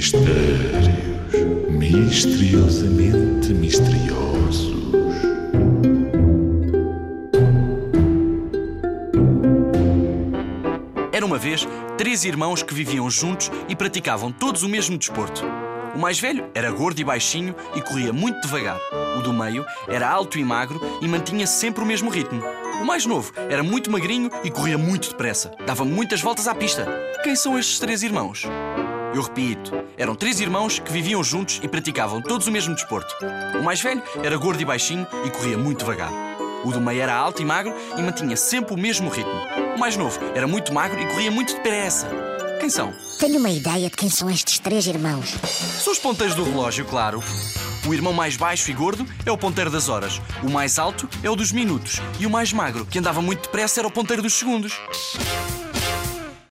Mistérios misteriosamente misteriosos. Era uma vez três irmãos que viviam juntos e praticavam todos o mesmo desporto. O mais velho era gordo e baixinho e corria muito devagar. O do meio era alto e magro e mantinha sempre o mesmo ritmo. O mais novo era muito magrinho e corria muito depressa. Dava muitas voltas à pista. Quem são estes três irmãos? Eu repito, eram três irmãos que viviam juntos e praticavam todos o mesmo desporto. O mais velho era gordo e baixinho e corria muito devagar. O do meio era alto e magro e mantinha sempre o mesmo ritmo. O mais novo era muito magro e corria muito depressa. Quem são? Tenho uma ideia de quem são estes três irmãos. São os ponteiros do relógio, claro. O irmão mais baixo e gordo é o ponteiro das horas. O mais alto é o dos minutos. E o mais magro, que andava muito depressa, era o ponteiro dos segundos.